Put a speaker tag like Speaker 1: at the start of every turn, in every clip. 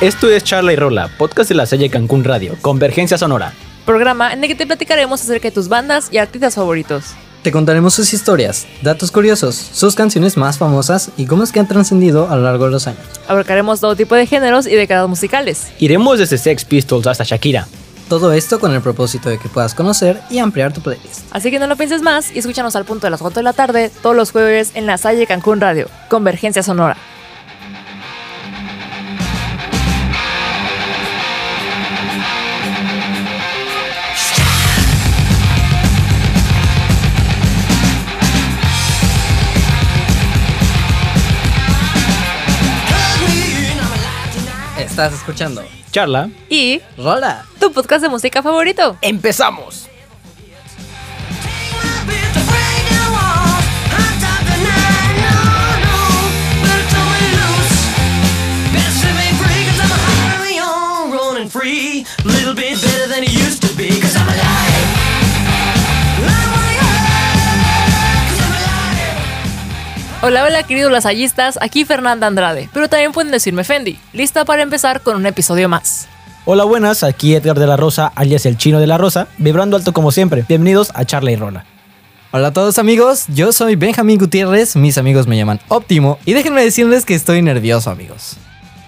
Speaker 1: Esto es Charla y Rola, podcast de la Selle Cancún Radio, Convergencia Sonora.
Speaker 2: Programa en el que te platicaremos acerca de tus bandas y artistas favoritos.
Speaker 3: Te contaremos sus historias, datos curiosos, sus canciones más famosas y cómo es que han trascendido a lo largo de los años.
Speaker 2: Abarcaremos todo tipo de géneros y décadas musicales.
Speaker 1: Iremos desde Sex Pistols hasta Shakira.
Speaker 3: Todo esto con el propósito de que puedas conocer y ampliar tu playlist.
Speaker 2: Así que no lo pienses más y escúchanos al punto de las 4 de la tarde todos los jueves en la Salle Cancún Radio, Convergencia Sonora.
Speaker 3: Estás escuchando
Speaker 1: Charla.
Speaker 2: Y
Speaker 3: Rola.
Speaker 2: tu podcast de música favorito.
Speaker 1: ¡Empezamos!
Speaker 4: Free, little bit better than it used to be, cause I'm alive. I'm alive, 'cause I'm alive.
Speaker 2: Hola, hola queridos lasallistas, aquí Fernanda Andrade, pero también pueden decirme Fendi, lista para empezar con un episodio más.
Speaker 1: Hola, buenas, aquí Edgar de la Rosa, alias el chino de la Rosa, vibrando alto como siempre. Bienvenidos a Charla y Rola.
Speaker 3: Hola a todos amigos, yo soy Benjamín Gutiérrez, mis amigos me llaman Óptimo y déjenme decirles que estoy nervioso amigos.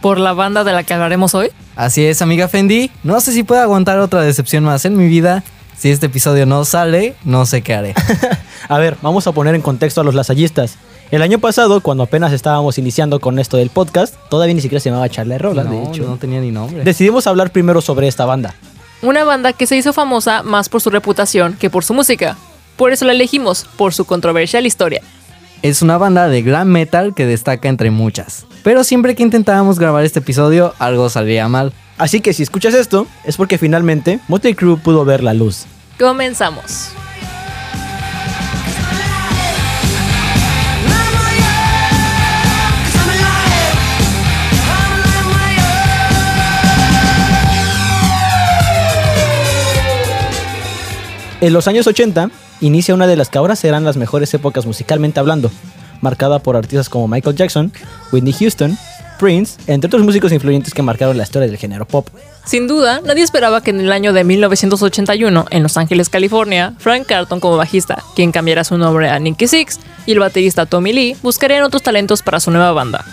Speaker 2: Por la banda de la que hablaremos hoy,
Speaker 3: Así es amiga Fendi, no sé si puedo aguantar otra decepción más en mi vida, si este episodio no sale, no sé qué haré.
Speaker 1: A ver, vamos a poner en contexto a los lasallistas. El año pasado, cuando apenas estábamos iniciando con esto del podcast, todavía ni siquiera se llamaba Charla de
Speaker 3: no,
Speaker 1: hecho.
Speaker 3: no tenía ni nombre.
Speaker 1: Decidimos hablar primero sobre esta banda.
Speaker 2: una banda que se hizo famosa más por su reputación que por su música. Por eso la elegimos, por su controversial historia.
Speaker 3: Es una banda de glam metal que destaca entre muchas. Pero siempre que intentábamos grabar este episodio, algo salía mal.
Speaker 1: Así que si escuchas esto, es porque finalmente Motley Crue pudo ver la luz.
Speaker 2: Comenzamos.
Speaker 1: En los años 80 inicia una de las que ahora serán las mejores épocas musicalmente hablando, marcada por artistas como Michael Jackson, Whitney Houston, Prince, entre otros músicos influyentes que marcaron la historia del género pop.
Speaker 2: Sin duda, nadie esperaba que en el año de 1981, en Los Ángeles, California, Frank Carlton como bajista, quien cambiara su nombre a Nicky Six, y el baterista Tommy Lee buscarían otros talentos para su nueva banda.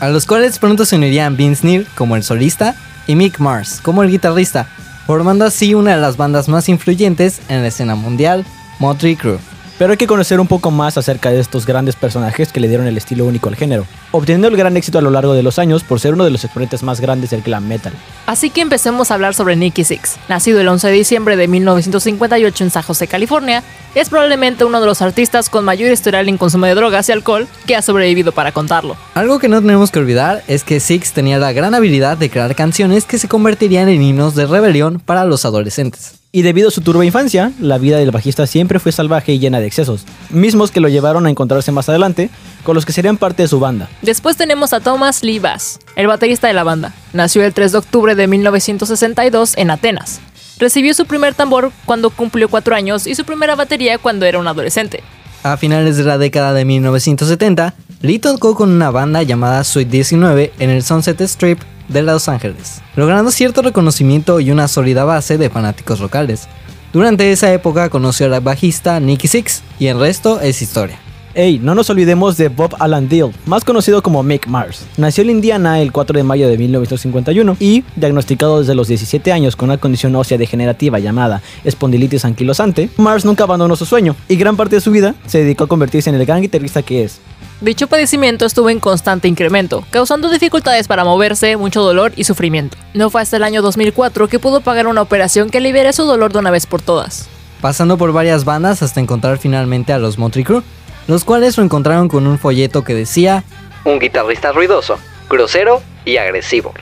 Speaker 3: A los cuales pronto se unirían Vince Neil como el solista y Mick Mars como el guitarrista, formando así una de las bandas más influyentes en la escena mundial, Motley Crue.
Speaker 1: Pero hay que conocer un poco más acerca de estos grandes personajes que le dieron el estilo único al género, obteniendo el gran éxito a lo largo de los años por ser uno de los exponentes más grandes del glam metal.
Speaker 2: Así que empecemos a hablar sobre Nicky Six. Nacido el 11 de diciembre de 1958 en San José, California, es probablemente uno de los artistas con mayor historial en consumo de drogas y alcohol que ha sobrevivido para contarlo.
Speaker 3: Algo que no tenemos que olvidar es que Six tenía la gran habilidad de crear canciones que se convertirían en himnos de rebelión para los adolescentes.
Speaker 1: Y debido a su turba infancia, la vida del bajista siempre fue salvaje y llena de excesos, mismos que lo llevaron a encontrarse más adelante con los que serían parte de su banda.
Speaker 2: Después tenemos a Thomas Lee Bass, el baterista de la banda. Nació el 3 de octubre de 1962 en Atenas. Recibió su primer tambor cuando cumplió 4 años y su primera batería cuando era un adolescente.
Speaker 3: A finales de la década de 1970, Lee tocó con una banda llamada Sweet 19 en el Sunset Strip de Los Ángeles, logrando cierto reconocimiento y una sólida base de fanáticos locales. Durante esa época conoció a la bajista Nicky Six y el resto es historia.
Speaker 1: Ey, no nos olvidemos de Bob Alan Deal, más conocido como Mick Mars. Nació en Indiana el 4 de mayo de 1951 y, diagnosticado desde los 17 años con una condición ósea degenerativa llamada espondilitis anquilosante, Mars nunca abandonó su sueño y gran parte de su vida se dedicó a convertirse en el gran guitarrista que es.
Speaker 2: Dicho padecimiento estuvo en constante incremento, causando dificultades para moverse, mucho dolor y sufrimiento. No fue hasta el año 2004 que pudo pagar una operación que libere su dolor de una vez por todas.
Speaker 3: Pasando por varias bandas hasta encontrar finalmente a los Motley Crue, los cuales lo encontraron con un folleto que decía Un guitarrista ruidoso, grosero y agresivo.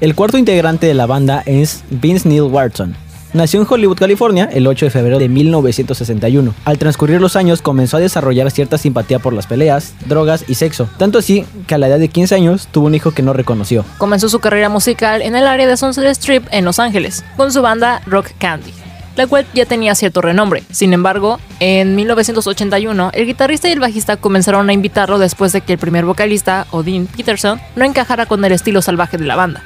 Speaker 1: El cuarto integrante de la banda es Vince Neil Wharton. Nació en Hollywood, California, el 8 de febrero de 1961. Al transcurrir los años comenzó a desarrollar cierta simpatía por las peleas, drogas y sexo, tanto así que a la edad de 15 años tuvo un hijo que no reconoció.
Speaker 2: Comenzó su carrera musical en el área de Sunset Strip en Los Ángeles, con su banda Rock Candy, la cual ya tenía cierto renombre. Sin embargo, en 1981, el guitarrista y el bajista comenzaron a invitarlo después de que el primer vocalista, Odin Peterson, no encajara con el estilo salvaje de la banda.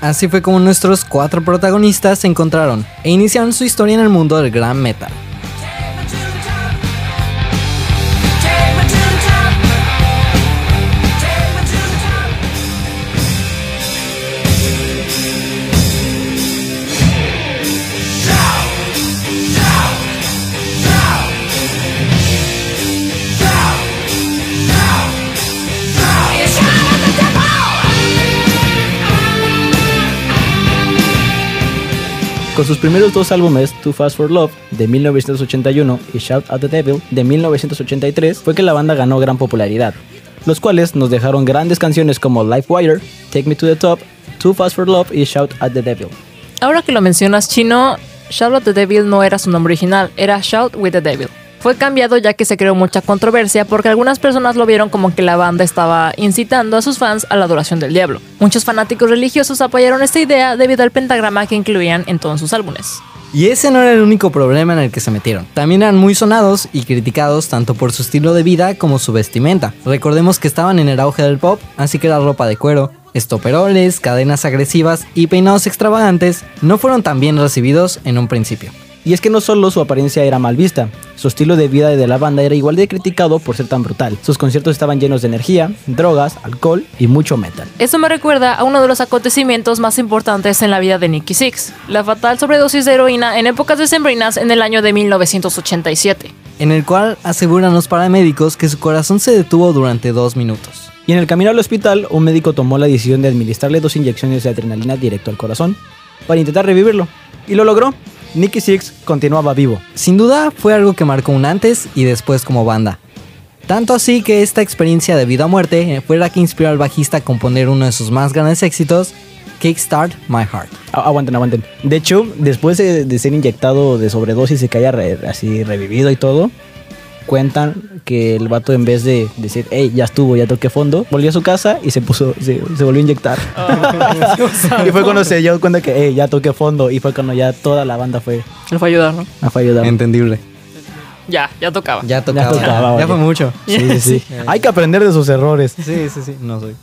Speaker 3: Así fue como nuestros cuatro protagonistas se encontraron e iniciaron su historia en el mundo del gran metal.
Speaker 1: Con sus primeros dos álbumes, Too Fast for Love de 1981 y Shout at the Devil de 1983, fue que la banda ganó gran popularidad, los cuales nos dejaron grandes canciones como Life Wire, Take Me to the Top, Too Fast for Love y Shout at the Devil.
Speaker 2: Ahora que lo mencionas, Chino, Shout at the Devil no era su nombre original, era Shout with the Devil. Fue cambiado ya que se creó mucha controversia porque algunas personas lo vieron como que la banda estaba incitando a sus fans a la adoración del diablo. Muchos fanáticos religiosos apoyaron esta idea debido al pentagrama que incluían en todos sus álbumes.
Speaker 3: Y ese no era el único problema en el que se metieron. También eran muy sonados y criticados tanto por su estilo de vida como su vestimenta. Recordemos que estaban en el auge del pop, así que la ropa de cuero, estoperoles, cadenas agresivas y peinados extravagantes no fueron tan bien recibidos en un principio.
Speaker 1: Y es que no solo su apariencia era mal vista, su estilo de vida de la banda era igual de criticado por ser tan brutal. Sus conciertos estaban llenos de energía, drogas, alcohol y mucho metal.
Speaker 2: Eso me recuerda a uno de los acontecimientos más importantes en la vida de Nicky Six, la fatal sobredosis de heroína en épocas decembrinas en el año de 1987.
Speaker 3: En el cual aseguran los paramédicos que su corazón se detuvo durante dos minutos.
Speaker 1: Y en el camino al hospital, un médico tomó la decisión de administrarle dos inyecciones de adrenalina directo al corazón para intentar revivirlo. Y lo logró. Nicky Six continuaba vivo.
Speaker 3: Sin duda fue algo que marcó un antes y después como banda. Tanto así que esta experiencia de vida o muerte fue la que inspiró al bajista a componer uno de sus más grandes éxitos, Kickstart My Heart.
Speaker 1: Aguanten, aguanten. De hecho, después de, ser inyectado de sobredosis y que haya así revivido y todo, cuentan que el vato en vez de decir, hey, ya estuvo, ya toqué fondo, volvió a su casa y se puso, se, se volvió a inyectar. y fue cuando se dio cuenta que, hey, ya toqué fondo y fue cuando ya toda la banda fue
Speaker 2: Le fue a ayudar, ¿no?
Speaker 1: a fue a ayudar.
Speaker 3: Entendible.
Speaker 2: Ya, ya tocaba.
Speaker 3: Ya tocaba.
Speaker 1: tocaba,
Speaker 3: Ya,
Speaker 1: vaya.
Speaker 3: fue mucho.
Speaker 1: Sí, sí, sí. Hay que aprender de sus errores.
Speaker 3: Sí, sí, sí. No soy.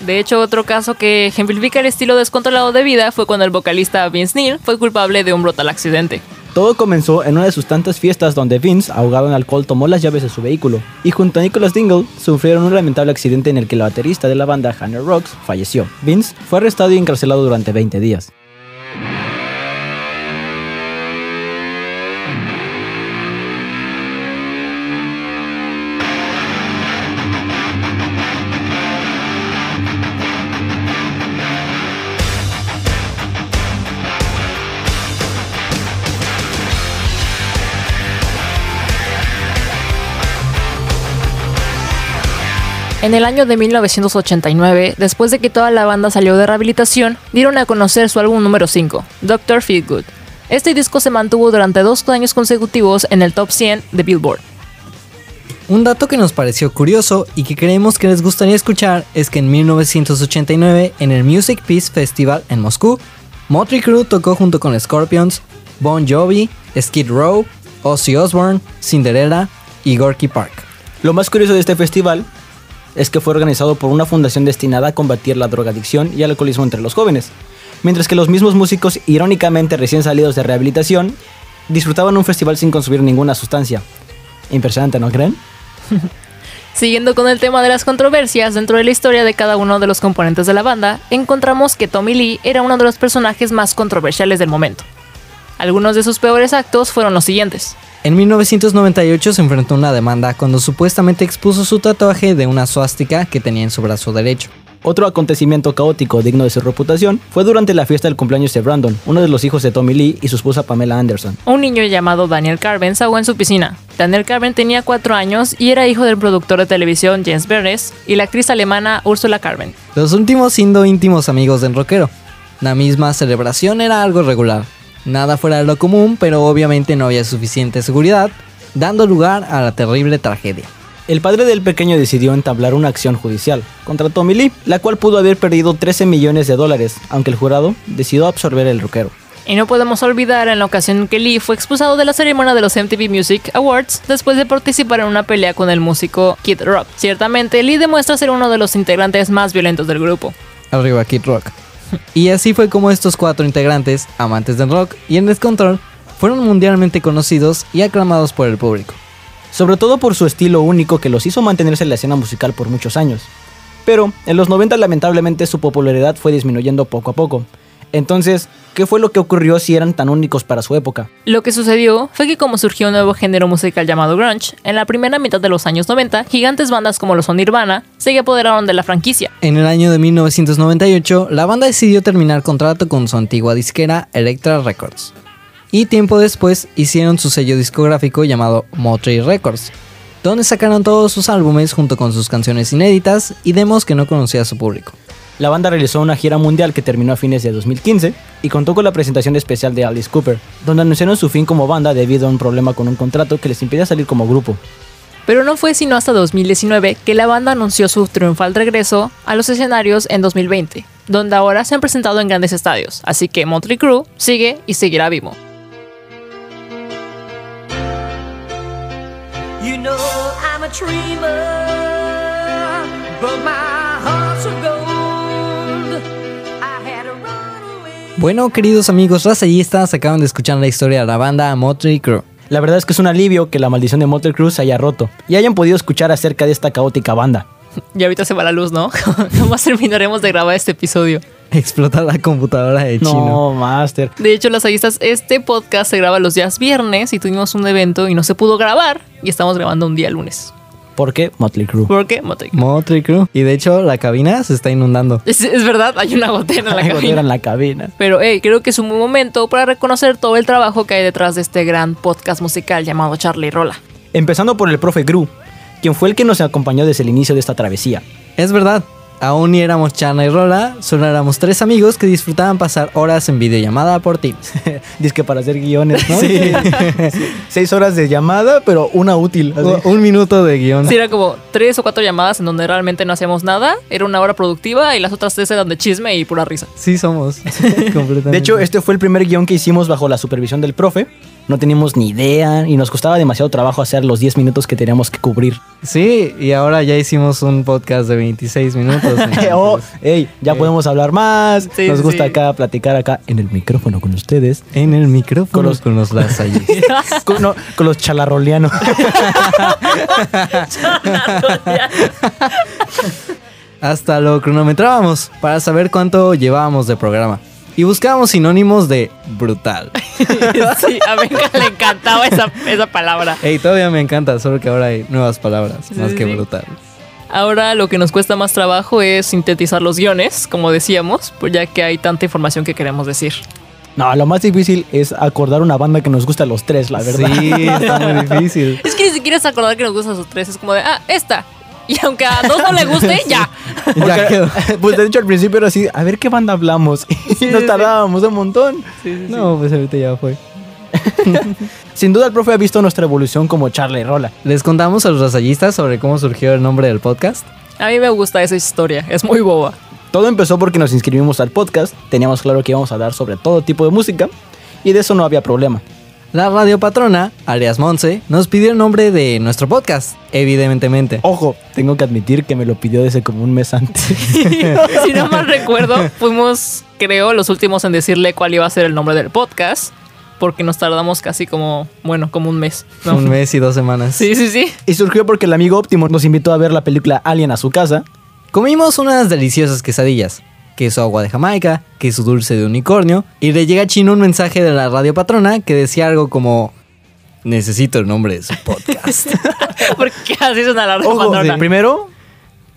Speaker 2: De hecho, otro caso que ejemplifica el estilo descontrolado de vida fue cuando el vocalista Vince Neil fue culpable de un brutal accidente.
Speaker 1: Todo comenzó en una de sus tantas fiestas donde Vince, ahogado en alcohol, tomó las llaves de su vehículo y junto a Nicholas Dingle sufrieron un lamentable accidente en el que la baterista de la banda, Hannah Rocks, falleció. Vince fue arrestado y encarcelado durante 20 días.
Speaker 2: En el año de 1989, después de que toda la banda salió de rehabilitación, dieron a conocer su álbum número 5, Dr. Feelgood. Este disco se mantuvo durante dos años consecutivos en el top 100 de Billboard.
Speaker 3: Un dato que nos pareció curioso y que creemos que les gustaría escuchar es que en 1989, en el Music Peace Festival en Moscú, Motley Crue tocó junto con Scorpions, Bon Jovi, Skid Row, Ozzy Osbourne, Cinderella y Gorky Park.
Speaker 1: Lo más curioso de este festival es que fue organizado por una fundación destinada a combatir la drogadicción y el alcoholismo entre los jóvenes, mientras que los mismos músicos, irónicamente recién salidos de rehabilitación, disfrutaban un festival sin consumir ninguna sustancia. Impresionante, ¿no creen?
Speaker 2: Siguiendo con el tema de las controversias dentro de la historia de cada uno de los componentes de la banda, encontramos que Tommy Lee era uno de los personajes más controversiales del momento. Algunos de sus peores actos fueron los siguientes.
Speaker 3: En 1998 se enfrentó a una demanda cuando supuestamente expuso su tatuaje de una suástica que tenía en su brazo derecho.
Speaker 1: Otro acontecimiento caótico digno de su reputación fue durante la fiesta del cumpleaños de Brandon, uno de los hijos de Tommy Lee y su esposa Pamela Anderson.
Speaker 2: Un niño llamado Daniel Carven se ahogó en su piscina. Daniel Carven tenía 4 años y era hijo del productor de televisión James Bernes y la actriz alemana Ursula Carven.
Speaker 3: Los últimos siendo íntimos amigos del rockero. La misma celebración era algo regular. Nada fuera de lo común, pero obviamente no había suficiente seguridad, dando lugar a la terrible tragedia.
Speaker 1: El padre del pequeño decidió entablar una acción judicial contra Tommy Lee, la cual pudo haber perdido 13 millones de dólares, aunque el jurado decidió absorber el rockero.
Speaker 2: Y no podemos olvidar en la ocasión que Lee fue expulsado de la ceremonia de los MTV Music Awards después de participar en una pelea con el músico Kid Rock. Ciertamente, Lee demuestra ser uno de los integrantes más violentos del grupo.
Speaker 3: Arriba Kid Rock. Y así fue como estos cuatro integrantes, amantes del rock y el descontrol, fueron mundialmente conocidos y aclamados por el público.
Speaker 1: sobre todo por su estilo único que los hizo mantenerse en la escena musical por muchos años. Pero en los 90 lamentablemente su popularidad fue disminuyendo poco a poco. Entonces, ¿qué fue lo que ocurrió si eran tan únicos para su época?
Speaker 2: Lo que sucedió fue que como surgió un nuevo género musical llamado grunge, en la primera mitad de los años 90, gigantes bandas como lo son Nirvana se apoderaron de la franquicia.
Speaker 3: En el año de 1998, la banda decidió terminar contrato con su antigua disquera Elektra Records. Y tiempo después hicieron su sello discográfico llamado Motley Records, donde sacaron todos sus álbumes junto con sus canciones inéditas y demos que no conocía su público.
Speaker 1: La banda realizó una gira mundial que terminó a fines de 2015 y contó con la presentación especial de Alice Cooper, donde anunciaron su fin como banda debido a un problema con un contrato que les impedía salir como grupo.
Speaker 2: Pero no fue sino hasta 2019 que la banda anunció su triunfal regreso a los escenarios en 2020, donde ahora se han presentado en grandes estadios, así que Motley Crue sigue y seguirá vivo.
Speaker 4: You know I'm a dreamer, but my
Speaker 3: Bueno, queridos amigos rasallistas, acaban de escuchar la historia de la banda Motley Crue.
Speaker 1: La verdad es que es un alivio que la maldición de Motley Crue se haya roto y hayan podido escuchar acerca de esta caótica banda.
Speaker 2: Y ahorita se va la luz, ¿no? Nomás terminaremos de grabar este episodio.
Speaker 3: Explota la computadora de Chino.
Speaker 1: No, Master.
Speaker 2: De hecho, las aguistas, este podcast se graba los días viernes y tuvimos un evento y no se pudo grabar y estamos grabando un día lunes.
Speaker 1: ¿Por qué Motley Crue?
Speaker 2: ¿Por qué? Motley.
Speaker 3: Motley Crue. Y de hecho, la cabina se está inundando.
Speaker 2: Es, es verdad, hay una gotera en la cabina.
Speaker 1: en la cabina.
Speaker 2: Pero hey, creo que es un buen momento para reconocer todo el trabajo que hay detrás de este gran podcast musical llamado Charlie Rola.
Speaker 1: Empezando por el profe Gru, quien fue el que nos acompañó desde el inicio de esta travesía.
Speaker 3: Es verdad, aún ni éramos Chana y Rola, solo éramos tres amigos que disfrutaban pasar horas en videollamada por Teams.
Speaker 1: Dice que para hacer guiones, ¿no?
Speaker 3: Sí.
Speaker 1: Seis horas de llamada, pero una útil. así.
Speaker 3: Un minuto de guion.
Speaker 2: Sí, era como tres o cuatro llamadas en donde realmente no hacíamos nada, era una hora productiva y las otras tres eran de chisme y pura risa.
Speaker 3: Sí somos. completamente.
Speaker 1: De hecho, este fue el primer guion que hicimos bajo la supervisión del profe. No teníamos ni idea y nos costaba demasiado trabajo hacer los 10 minutos que teníamos que cubrir.
Speaker 3: Sí, y ahora ya hicimos un podcast de 26 minutos.
Speaker 1: oh,
Speaker 3: entonces,
Speaker 1: ey, ya
Speaker 3: eh.
Speaker 1: podemos hablar más.
Speaker 2: Sí,
Speaker 1: nos gusta
Speaker 2: sí.
Speaker 1: acá platicar acá en el micrófono con ustedes.
Speaker 3: en el micrófono
Speaker 1: Con los-
Speaker 3: con los
Speaker 1: con, no, con los chalarroleanos.
Speaker 3: Hasta lo cronometrábamos para saber cuánto llevábamos de programa. Y buscábamos sinónimos de brutal.
Speaker 2: sí, a Benja le encantaba esa, esa palabra.
Speaker 3: Ey, todavía me encanta, solo que ahora hay nuevas palabras,
Speaker 2: Sí,
Speaker 3: más
Speaker 2: sí,
Speaker 3: que
Speaker 2: sí.
Speaker 3: brutal.
Speaker 2: Ahora lo que nos cuesta más trabajo es sintetizar los guiones, como decíamos, pues ya que hay tanta información que queremos decir.
Speaker 1: No, lo más difícil es acordar una banda que nos gusta a los tres, la verdad.
Speaker 3: Sí, está muy difícil.
Speaker 2: Es que ni siquiera es acordar que nos gustan esos tres, es como de, ah, esta. Y aunque a dos no le guste, ya.
Speaker 3: Ya
Speaker 1: Porque,
Speaker 3: quedó.
Speaker 1: Pues de hecho al principio era así, a ver qué banda hablamos. Y
Speaker 2: Sí,
Speaker 1: nos
Speaker 2: sí,
Speaker 1: tardábamos un montón.
Speaker 3: No, pues ahorita ya fue.
Speaker 1: Sin duda el profe ha visto nuestra evolución como Charlie Rola.
Speaker 3: ¿Les contamos a los rasallistas sobre cómo surgió el nombre del podcast?
Speaker 2: A mí me gusta esa historia, es muy boba.
Speaker 1: Todo empezó porque nos inscribimos al podcast, teníamos claro que íbamos a dar sobre todo tipo de música y de eso no había problema.
Speaker 3: La radio patrona, alias Monse, nos pidió el nombre de nuestro podcast, evidentemente.
Speaker 1: Ojo, tengo que admitir que me lo pidió desde como un mes antes.
Speaker 2: si no mal recuerdo, fuimos, creo, los últimos en decirle cuál iba a ser el nombre del podcast, porque nos tardamos casi como, bueno, como un mes. ¿no?
Speaker 3: Un mes y dos semanas.
Speaker 2: Sí, sí, sí.
Speaker 1: y surgió porque el amigo óptimo nos invitó a ver la película Alien a su casa.
Speaker 3: Comimos unas deliciosas quesadillas, queso agua de Jamaica, queso dulce de unicornio, y le llega a Chino un mensaje de la radio patrona que decía algo como... Necesito el nombre de su podcast.
Speaker 2: Porque así suena la
Speaker 1: Ojo,
Speaker 2: patrona.
Speaker 1: primero,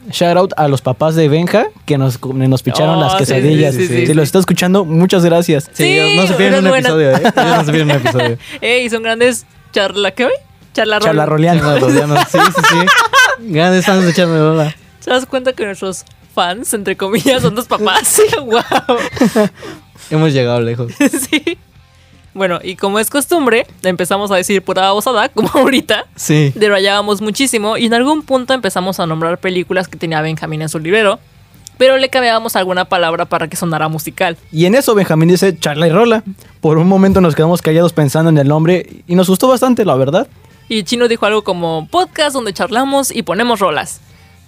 Speaker 1: shout out a los papás de Benja que nos, nos picharon
Speaker 2: Oh,
Speaker 1: las
Speaker 2: sí,
Speaker 1: quesadillas.
Speaker 2: sí, sí, sí,
Speaker 1: si los está escuchando, muchas gracias.
Speaker 3: Sí, no se pierden un
Speaker 2: buena.
Speaker 3: episodio, ¿eh? No se pierden un episodio.
Speaker 2: Ey, son grandes charla, ¿qué? Charlarrol.
Speaker 1: Charlarroleanos.
Speaker 3: Charlarroleanos, Sí, sí, sí. Grandes fans de Charlie Rola.
Speaker 2: ¿Te das cuenta que nuestros fans, entre comillas, son tus papás? wow.
Speaker 3: Hemos llegado lejos.
Speaker 2: sí. Bueno, y como es costumbre, empezamos a decir pura babosada, como ahorita.
Speaker 3: Sí.
Speaker 2: Derrayábamos muchísimo y en algún punto empezamos a nombrar películas que tenía Benjamín en su librero, pero le cambiábamos alguna palabra para que sonara musical.
Speaker 1: Y en eso Benjamín dice Charla y Rola. Por un momento nos quedamos callados pensando en el nombre y nos gustó bastante, la verdad.
Speaker 2: Y Chino dijo algo como podcast donde charlamos y ponemos rolas.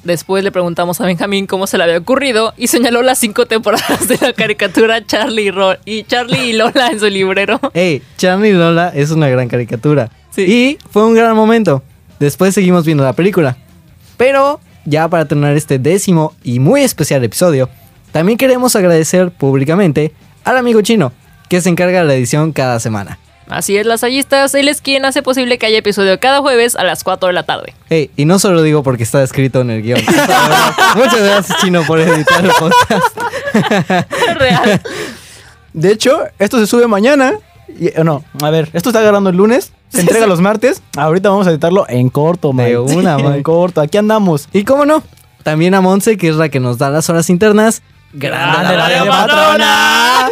Speaker 2: Después le preguntamos a Benjamín cómo se le había ocurrido y señaló las cinco temporadas de la caricatura Charlie y, Ro- y Charlie y Lola en su librero.
Speaker 3: Hey, Charlie y Lola es una gran caricatura.
Speaker 2: Sí.
Speaker 3: Y fue un gran momento. Después seguimos viendo la película. Pero, ya para terminar este décimo y muy especial episodio, también queremos agradecer públicamente al amigo chino, que se encarga de la edición cada semana.
Speaker 2: Así es, lasallistas, él es quien hace posible que haya episodio cada jueves a las 4 de la tarde.
Speaker 3: Hey, y no solo digo porque está escrito en el guion. Muchas gracias, Chino, por editar el podcast.
Speaker 2: Real.
Speaker 1: De hecho, esto se sube mañana. Y, eh, no, a ver, esto está agarrando el lunes. Se entrega los martes. Ahorita vamos a editarlo en corto,
Speaker 3: De
Speaker 1: Mike.
Speaker 3: una,
Speaker 1: En
Speaker 3: Mike.
Speaker 1: corto. Aquí andamos.
Speaker 3: Y cómo no, también a Monse, que es la que nos da las horas internas.
Speaker 1: ¡Grande la patrona!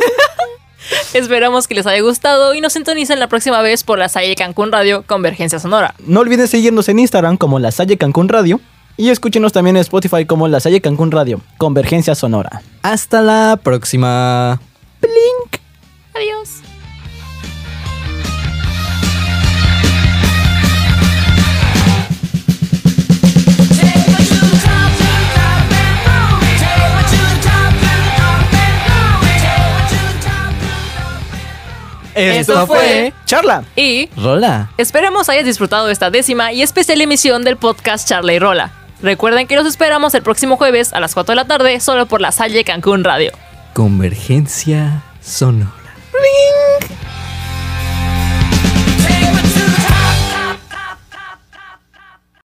Speaker 2: Esperamos que les haya gustado y nos sintonicen la próxima vez por la Salle Cancún Radio Convergencia Sonora.
Speaker 1: No olviden seguirnos en Instagram como La Salle Cancún Radio. Y escúchenos también en Spotify como La Salle Cancún Radio. Convergencia Sonora.
Speaker 3: Hasta la próxima.
Speaker 2: Adiós. Eso fue
Speaker 1: Charla.
Speaker 2: y
Speaker 3: Rola.
Speaker 2: esperamos hayas disfrutado esta décima y especial emisión del podcast Charla y Rola. Recuerden que los esperamos el próximo jueves a las 4 de la tarde solo por la Salle Cancún Radio.
Speaker 3: Convergencia sonora.